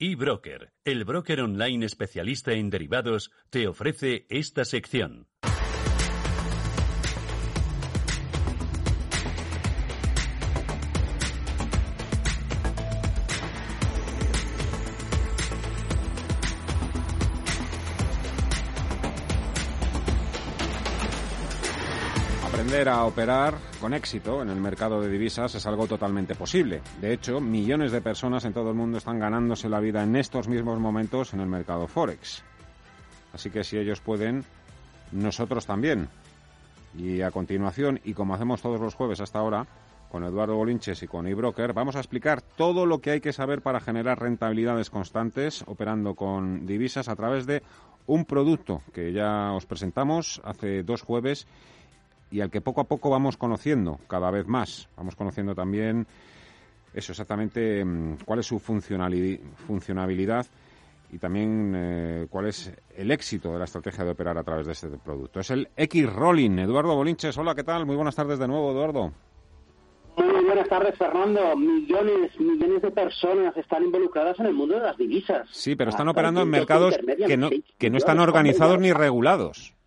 eBroker, el broker online especialista en derivados, te ofrece esta sección. Aprender a operar con éxito en el mercado de divisas es algo totalmente posible. De hecho, millones de personas en todo el mundo están ganándose la vida en estos mismos momentos en el mercado Forex. Así que si ellos pueden, nosotros también. Y a continuación, y como hacemos todos los jueves hasta ahora, con Eduardo Bolinches y con eBroker, vamos a explicar todo lo que hay que saber para generar rentabilidades constantes operando con divisas a través de un producto que ya os presentamos hace dos jueves y al que poco a poco vamos conociendo cada vez más. Vamos conociendo también eso exactamente mm, cuál es su funcionalidad y también eh, cuál es el éxito de la estrategia de operar a través de este producto. Es el X-Rolling. Eduardo Bolinches, hola, ¿qué tal? Muy buenas tardes de nuevo, Eduardo. Muy buenas tardes, Fernando. Millones, millones de personas están involucradas en el mundo de las divisas. Sí, pero están operando en mercados que no, que no están organizados ni regulados.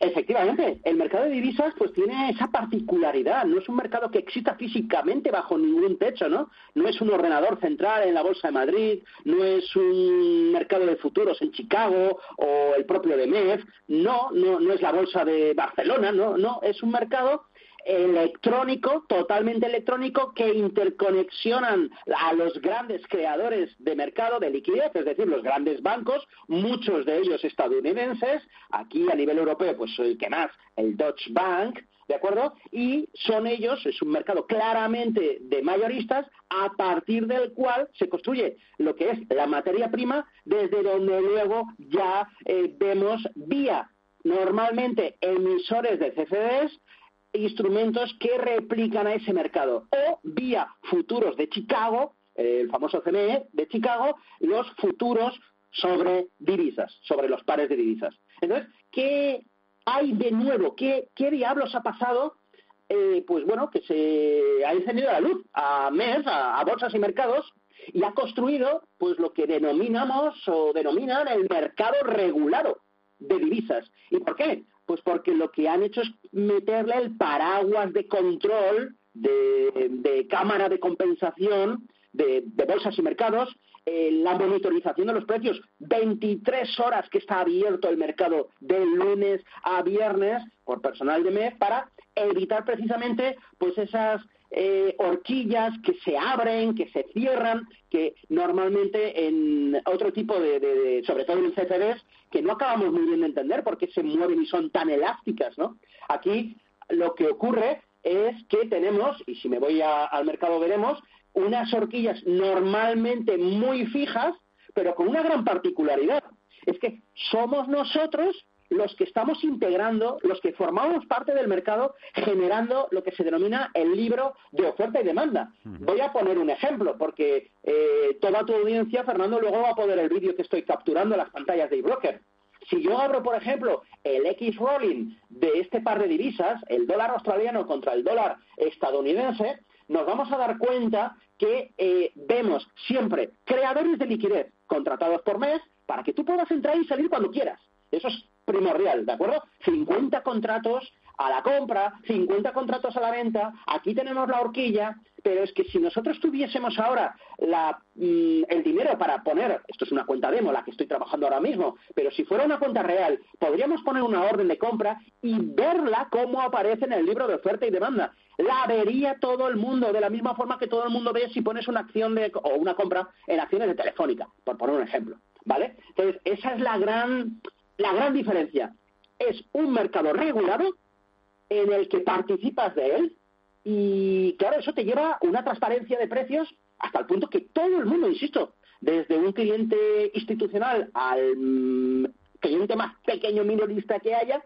Efectivamente, el mercado de divisas pues tiene esa particularidad, no es un mercado que exista físicamente bajo ningún techo, ¿no? No es un ordenador central en la Bolsa de Madrid, no es un mercado de futuros en Chicago o el propio de MEF, no, no, no es la Bolsa de Barcelona, no, no, es un mercado electrónico, totalmente electrónico, que interconexionan a los grandes creadores de mercado de liquidez, es decir, los grandes bancos, muchos de ellos estadounidenses, aquí a nivel europeo, pues el que más, el Deutsche Bank, ¿de acuerdo? Y son ellos, es un mercado claramente de mayoristas, a partir del cual se construye lo que es la materia prima, desde donde luego ya eh, vemos vía normalmente emisores de CFDs instrumentos que replican a ese mercado o vía futuros de Chicago, el famoso CME de Chicago, los futuros sobre divisas, sobre los pares de divisas. Entonces, ¿qué hay de nuevo? ¿Qué, diablos ha pasado? Eh, pues bueno, que se ha encendido la luz a MES, a, a bolsas y mercados, y ha construido pues lo que denominamos o denominan el mercado regulado de divisas. ¿Y por qué? Pues porque lo que han hecho es meterle el paraguas de control, de, cámara de compensación de, bolsas y mercados, eh, la monitorización de los precios, 23 horas que está abierto el mercado de lunes a viernes por personal de MEF para evitar precisamente pues esas eh, horquillas que se abren, que se cierran, que normalmente en otro tipo de, sobre todo en CFDs, que no acabamos muy bien de entender por qué se mueven y son tan elásticas, ¿no? Aquí lo que ocurre es que tenemos, y si me voy al mercado veremos, unas horquillas normalmente muy fijas, pero con una gran particularidad. Es que somos nosotros los que estamos integrando, los que formamos parte del mercado, generando lo que se denomina el libro de oferta y demanda. Voy a poner un ejemplo, porque eh, toda tu audiencia, Fernando, luego va a poder el vídeo que estoy capturando en las pantallas de eBroker. Si yo abro, por ejemplo, el X-Rolling de este par de divisas, el dólar australiano contra el dólar estadounidense, nos vamos a dar cuenta que eh, vemos siempre creadores de liquidez contratados por mes para que tú puedas entrar y salir cuando quieras. Eso es primordial, ¿de acuerdo? 50 contratos a la compra, 50 contratos a la venta, aquí tenemos la horquilla, pero es que si nosotros tuviésemos ahora mm, el dinero para poner, esto es una cuenta demo, la que estoy trabajando ahora mismo, pero si fuera una cuenta real, podríamos poner una orden de compra y verla como aparece en el libro de oferta y demanda. La vería todo el mundo, de la misma forma que todo el mundo ve si pones una acción de, o una compra en acciones de telefónica, por poner un ejemplo. ¿Vale? Entonces, esa es la gran la gran diferencia es un mercado regulado en el que participas de él y claro, eso te lleva una transparencia de precios hasta el punto que todo el mundo, insisto, desde un cliente institucional al mm, cliente más pequeño minorista que haya,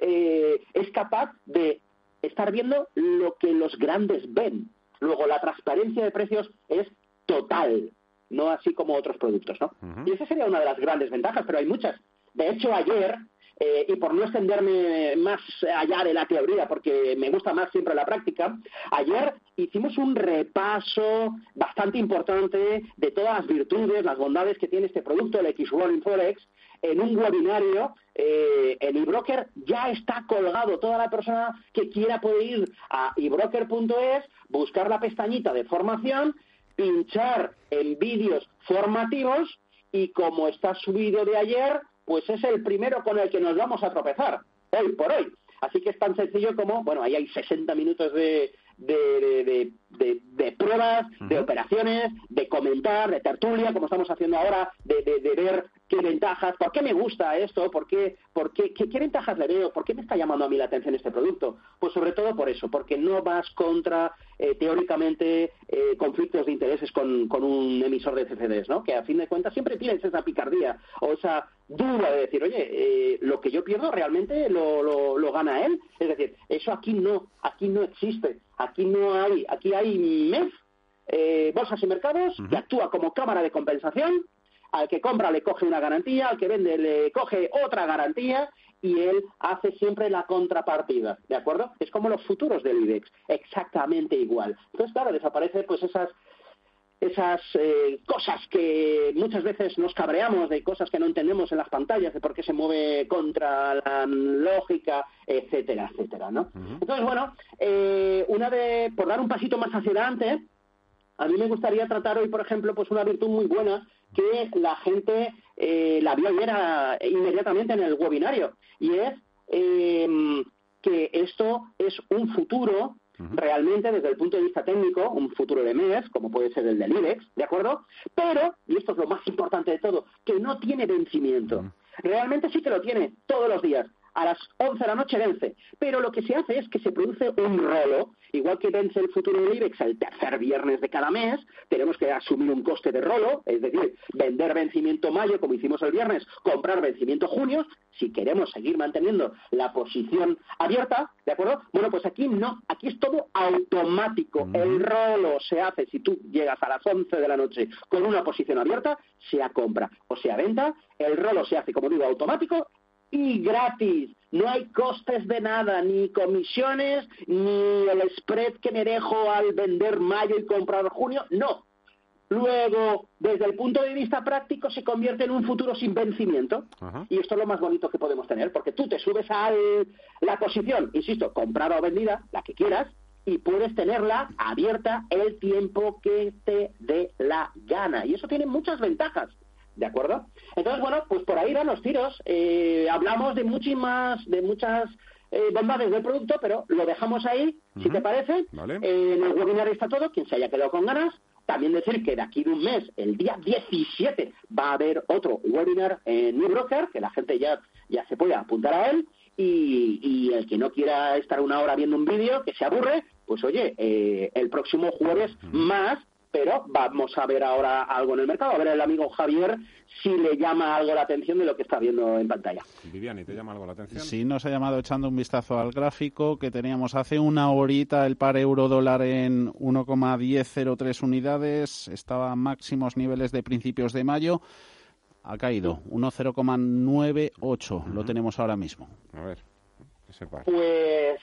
eh, es capaz de estar viendo lo que los grandes ven. Luego, la transparencia de precios es total, no así como otros productos, ¿no? Y esa sería una de las grandes ventajas, pero hay muchas. De hecho, ayer, eh, y por no extenderme más allá de la teoría, porque me gusta más siempre la práctica, ayer hicimos un repaso bastante importante de todas las virtudes, las bondades que tiene este producto, el X-Rolling Forex, en un webinario eh, en eBroker ya está colgado. Toda la persona que quiera puede ir a ebroker.es, buscar la pestañita de formación, pinchar en vídeos formativos y como está subido de ayer, pues es el primero con el que nos vamos a tropezar, hoy por hoy. Así que es tan sencillo como, bueno, ahí hay 60 minutos de, de, de, de, pruebas, de operaciones, de comentar, de tertulia, como estamos haciendo ahora, de, ver qué ventajas, por qué me gusta esto, por qué, por qué, qué, ventajas le veo, por qué me está llamando a mí la atención este producto. Pues sobre todo por eso, porque no vas contra, eh, teóricamente, eh, conflictos de intereses con, con un emisor de CFDs, ¿no? Que a fin de cuentas siempre tienes esa picardía o esa duda de decir, oye, eh, lo que yo pierdo realmente lo, lo, lo gana él. Es decir, eso aquí no, aquí no existe. Aquí no hay, aquí hay MEF, eh, bolsas y mercados, que actúa como cámara de compensación. Al que compra le coge una garantía, al que vende le coge otra garantía y él hace siempre la contrapartida, ¿de acuerdo? Es como los futuros del IDEX, exactamente igual. Entonces, claro, desaparece pues esas esas eh, cosas que muchas veces nos cabreamos de cosas que no entendemos en las pantallas, de por qué se mueve contra la lógica, etcétera, etcétera, ¿no? Entonces, bueno, eh, una de, por dar un pasito más hacia adelante, a mí me gustaría tratar hoy, por ejemplo, pues una virtud muy buena que la gente eh, la vio ayer inmediatamente en el webinario, y es que esto es un futuro realmente desde el punto de vista técnico, un futuro de mes, como puede ser el del IBEX, ¿de acuerdo? Pero, y esto es lo más importante de todo, que no tiene vencimiento. Realmente sí que lo tiene todos los días a las 11 de la noche vence. Pero lo que se hace es que se produce un rolo. Igual que vence el futuro del IBEX el tercer viernes de cada mes, tenemos que asumir un coste de rolo, es decir, vender vencimiento mayo, como hicimos el viernes, comprar vencimiento junio, si queremos seguir manteniendo la posición abierta, ¿de acuerdo? Bueno, pues aquí no, aquí es todo automático. El rolo se hace si tú llegas a las 11 de la noche con una posición abierta, sea compra o sea venta, el rolo se hace, como digo, automático y gratis. No hay costes de nada, ni comisiones, ni el spread que me dejo al vender mayo y comprar junio. No. Luego, desde el punto de vista práctico, se convierte en un futuro sin vencimiento. Y esto es lo más bonito que podemos tener, porque tú te subes a la posición, insisto, comprada o vendida, la que quieras, y puedes tenerla abierta el tiempo que te dé la gana. Y eso tiene muchas ventajas. ¿De acuerdo? Entonces, bueno, pues por ahí van los tiros. Eh, hablamos de muchísimas, de muchas eh, bondades del producto, pero lo dejamos ahí, si te parece. Eh, en el webinar está todo, quien se haya quedado con ganas. También decir que de aquí de un mes, el día 17, va a haber otro webinar en New Broker, que la gente ya, ya se puede apuntar a él. Y, y el que no quiera estar una hora viendo un vídeo, que se aburre, pues oye, eh, el próximo jueves más pero vamos a ver ahora algo en el mercado, a ver el amigo Javier si le llama algo la atención de lo que está viendo en pantalla. Viviani, ¿te llama algo la atención? Sí, nos ha llamado echando un vistazo al gráfico que teníamos hace una horita el par euro-dólar en 1,1003 unidades, estaba a máximos niveles de principios de mayo, ha caído 1,098, lo tenemos ahora mismo. A ver, Pues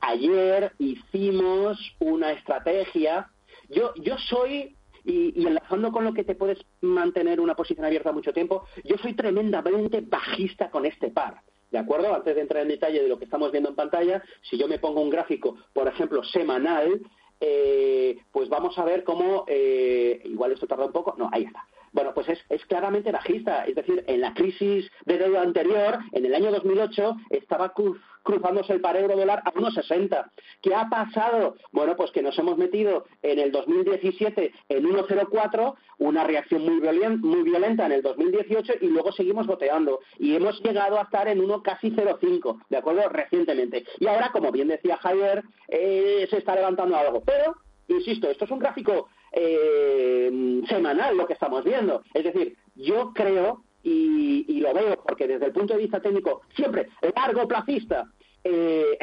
ayer hicimos una estrategia yo, yo soy, y, enlazando con lo que te puedes mantener una posición abierta mucho tiempo, yo soy tremendamente bajista con este par. ¿De acuerdo? Antes de entrar en detalle de lo que estamos viendo en pantalla, si yo me pongo un gráfico, por ejemplo, semanal, eh, pues vamos a ver cómo, eh, igual esto tarda un poco, no, ahí está. Bueno, pues es, claramente bajista, es decir, en la crisis de deuda anterior, en el año 2008, estaba cruzándose el par euro dólar a 1,60. ¿Qué ha pasado? Bueno, pues que nos hemos metido en el 2017 en 1,04, una reacción muy, muy violenta en el 2018 y luego seguimos boteando. Y hemos llegado a estar en 1 casi 0,5, ¿de acuerdo? Recientemente. Y ahora, como bien decía Javier, eh, se está levantando algo. Pero, insisto, esto es un gráfico eh, semanal lo que estamos viendo. Es decir, yo creo y, lo veo porque desde el punto de vista técnico siempre largo plazista eh,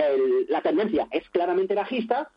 la tendencia es claramente bajista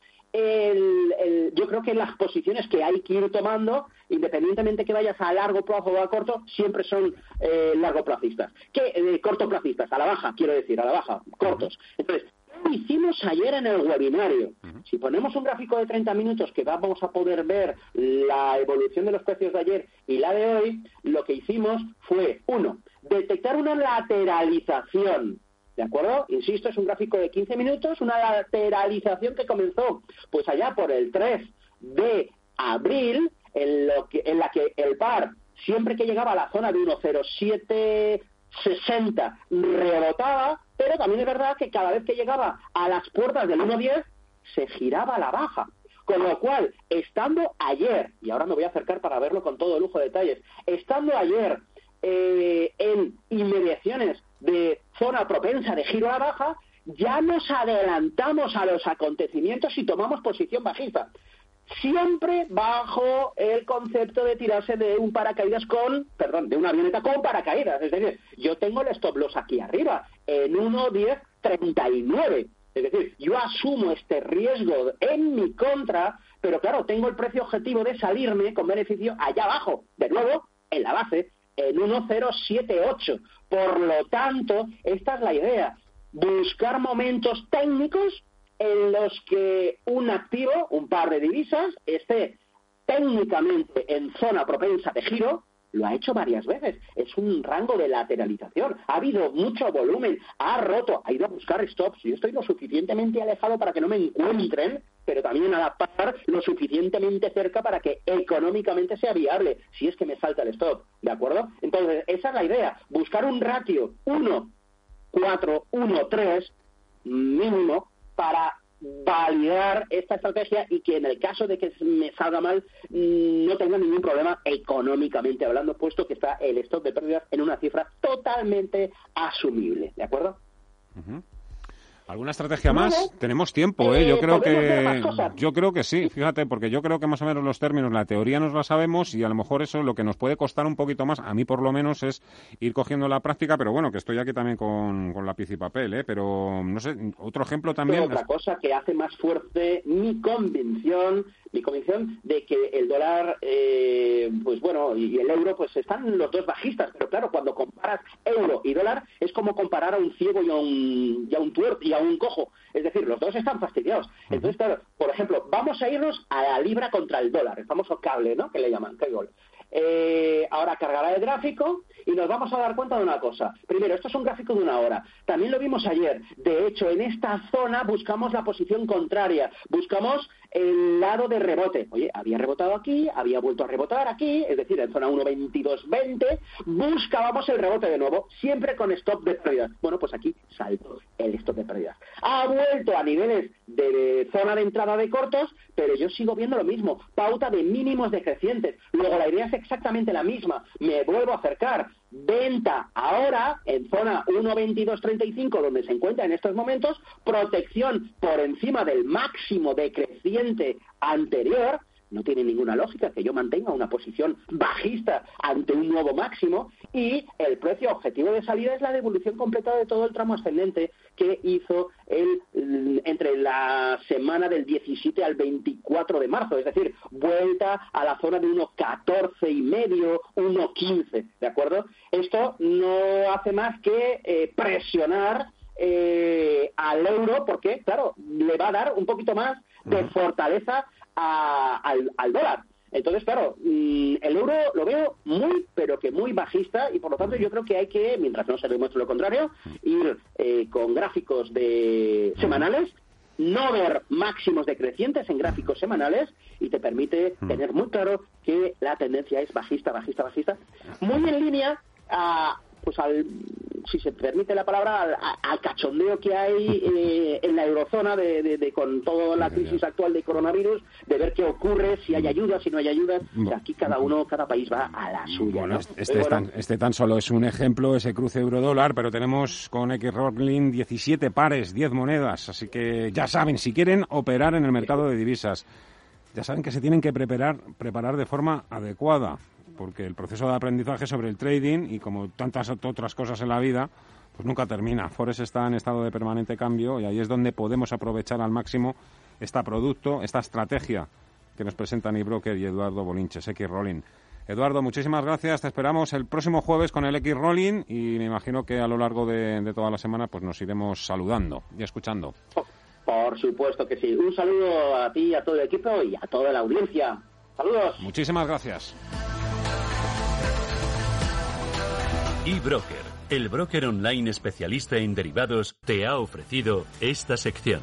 yo creo que las posiciones que hay que ir tomando, independientemente que vayas a largo plazo o a corto, siempre son eh, largoplacistas. ¿Qué? Eh, cortoplacistas, a la baja, quiero decir, a la baja, cortos. Entonces, ¿qué hicimos ayer en el webinario? Si ponemos un gráfico de 30 minutos que vamos a poder ver la evolución de los precios de ayer y la de hoy, lo que hicimos fue, uno, detectar una lateralización ¿De acuerdo? Insisto, es un gráfico de 15 minutos, una lateralización que comenzó pues allá por el 3 de abril, en, lo que, en la que el par, siempre que llegaba a la zona de 1.0760, rebotaba, pero también es verdad que cada vez que llegaba a las puertas del 1.10, se giraba la baja. Con lo cual, estando ayer, y ahora me voy a acercar para verlo con todo lujo de detalles, estando ayer eh, en inmediaciones de zona propensa de giro a la baja, ya nos adelantamos a los acontecimientos y tomamos posición bajista. Siempre bajo el concepto de tirarse de un paracaídas con, perdón, de una avioneta con paracaídas. Es decir, yo tengo el stop loss aquí arriba, en 1.1039. Es decir, yo asumo este riesgo en mi contra, pero claro, tengo el precio objetivo de salirme con beneficio allá abajo, de nuevo, en la base, en 1078. Por lo tanto, esta es la idea, buscar momentos técnicos en los que un activo, un par de divisas, esté técnicamente en zona propensa de giro, lo ha hecho varias veces. Es un rango de lateralización. Ha habido mucho volumen, ha roto, ha ido a buscar stops. Yo estoy lo suficientemente alejado para que no me encuentren pero también adaptar lo suficientemente cerca para que económicamente sea viable, si es que me salta el stop, ¿de acuerdo? Entonces, esa es la idea, buscar un ratio 1, 4, 1, 3 mínimo para validar esta estrategia y que en el caso de que me salga mal mm, no tenga ningún problema económicamente hablando, puesto que está el stop de pérdidas en una cifra totalmente asumible, ¿de acuerdo? ¿Alguna estrategia más? Tenemos tiempo, ¿eh? Yo eh, creo que yo creo que sí, fíjate, porque yo creo que más o menos los términos, la teoría nos la sabemos y a lo mejor eso lo que nos puede costar un poquito más, a mí por lo menos es ir cogiendo la práctica, pero bueno, que estoy aquí también con, con lápiz y papel, ¿eh? Pero no sé, otro ejemplo también. otra cosa que hace más fuerte mi convicción mi convicción de que el dólar, eh, pues bueno, y el euro, pues están los dos bajistas, pero claro, cuando comparas euro y dólar es como comparar a un ciego y a un, y a un tuerto y a un cojo. Es decir, los dos están fastidiados. Entonces, claro, por ejemplo, vamos a irnos a la libra contra el dólar, el famoso cable, ¿no? Que le llaman, cable. Eh, ahora cargará el gráfico y nos vamos a dar cuenta de una cosa. Primero, esto es un gráfico de una hora. También lo vimos ayer. De hecho, en esta zona buscamos la posición contraria. Buscamos el lado de rebote. Oye, había rebotado aquí, había vuelto a rebotar aquí, es decir, en zona 1.2220, buscábamos el rebote de nuevo, siempre con stop de pérdidas. Bueno, pues aquí salto el stop de pérdidas. Ha vuelto a niveles de zona de entrada de cortos, pero yo sigo viendo lo mismo, pauta de mínimos decrecientes. Luego la idea es exactamente la misma, me vuelvo a acercar, venta ahora en zona 1.2235 donde se encuentra en estos momentos, protección por encima del máximo decreciente anterior, no tiene ninguna lógica que yo mantenga una posición bajista ante un nuevo máximo y el precio objetivo de salida es la devolución completa de todo el tramo ascendente que hizo el, entre la semana del 17 al 24 de marzo, es decir, vuelta a la zona de 1.14 y medio, 1.15, ¿de acuerdo? Esto no hace más que eh, presionar eh, al euro porque, claro, le va a dar un poquito más de fortaleza al, dólar. Entonces, claro, mm, el euro lo veo muy, pero que muy bajista y por lo tanto yo creo que hay que, mientras no se demuestre lo contrario, ir eh, con gráficos de semanales, no ver máximos decrecientes en gráficos semanales y te permite tener muy claro que la tendencia es bajista, bajista, bajista, muy en línea a, pues al si se permite la palabra, al, cachondeo que hay eh, en la eurozona de, con toda la crisis actual de coronavirus, de ver qué ocurre, si hay ayuda, si no hay ayuda. aquí cada uno, cada país va a la suya. Este, este, tan, este, tan, solo es un ejemplo, ese cruce euro-dólar, pero tenemos con X-Rocklin 17 pares, 10 monedas. Así que ya saben, si quieren operar en el mercado de divisas, ya saben que se tienen que preparar, preparar de forma adecuada, porque el proceso de aprendizaje sobre el trading y como tantas otras cosas en la vida, pues nunca termina. Forex está en estado de permanente cambio y ahí es donde podemos aprovechar al máximo este producto, esta estrategia que nos presentan broker y Eduardo Bolinches, X Rolling. Eduardo, muchísimas gracias. Te esperamos el próximo jueves con el X Rolling y me imagino que a lo largo de, de toda la semana pues nos iremos saludando y escuchando. Por supuesto que sí. Un saludo a ti, a todo el equipo y a toda la audiencia. Saludos. Muchísimas gracias. eBroker, el broker online especialista en derivados, te ha ofrecido esta sección.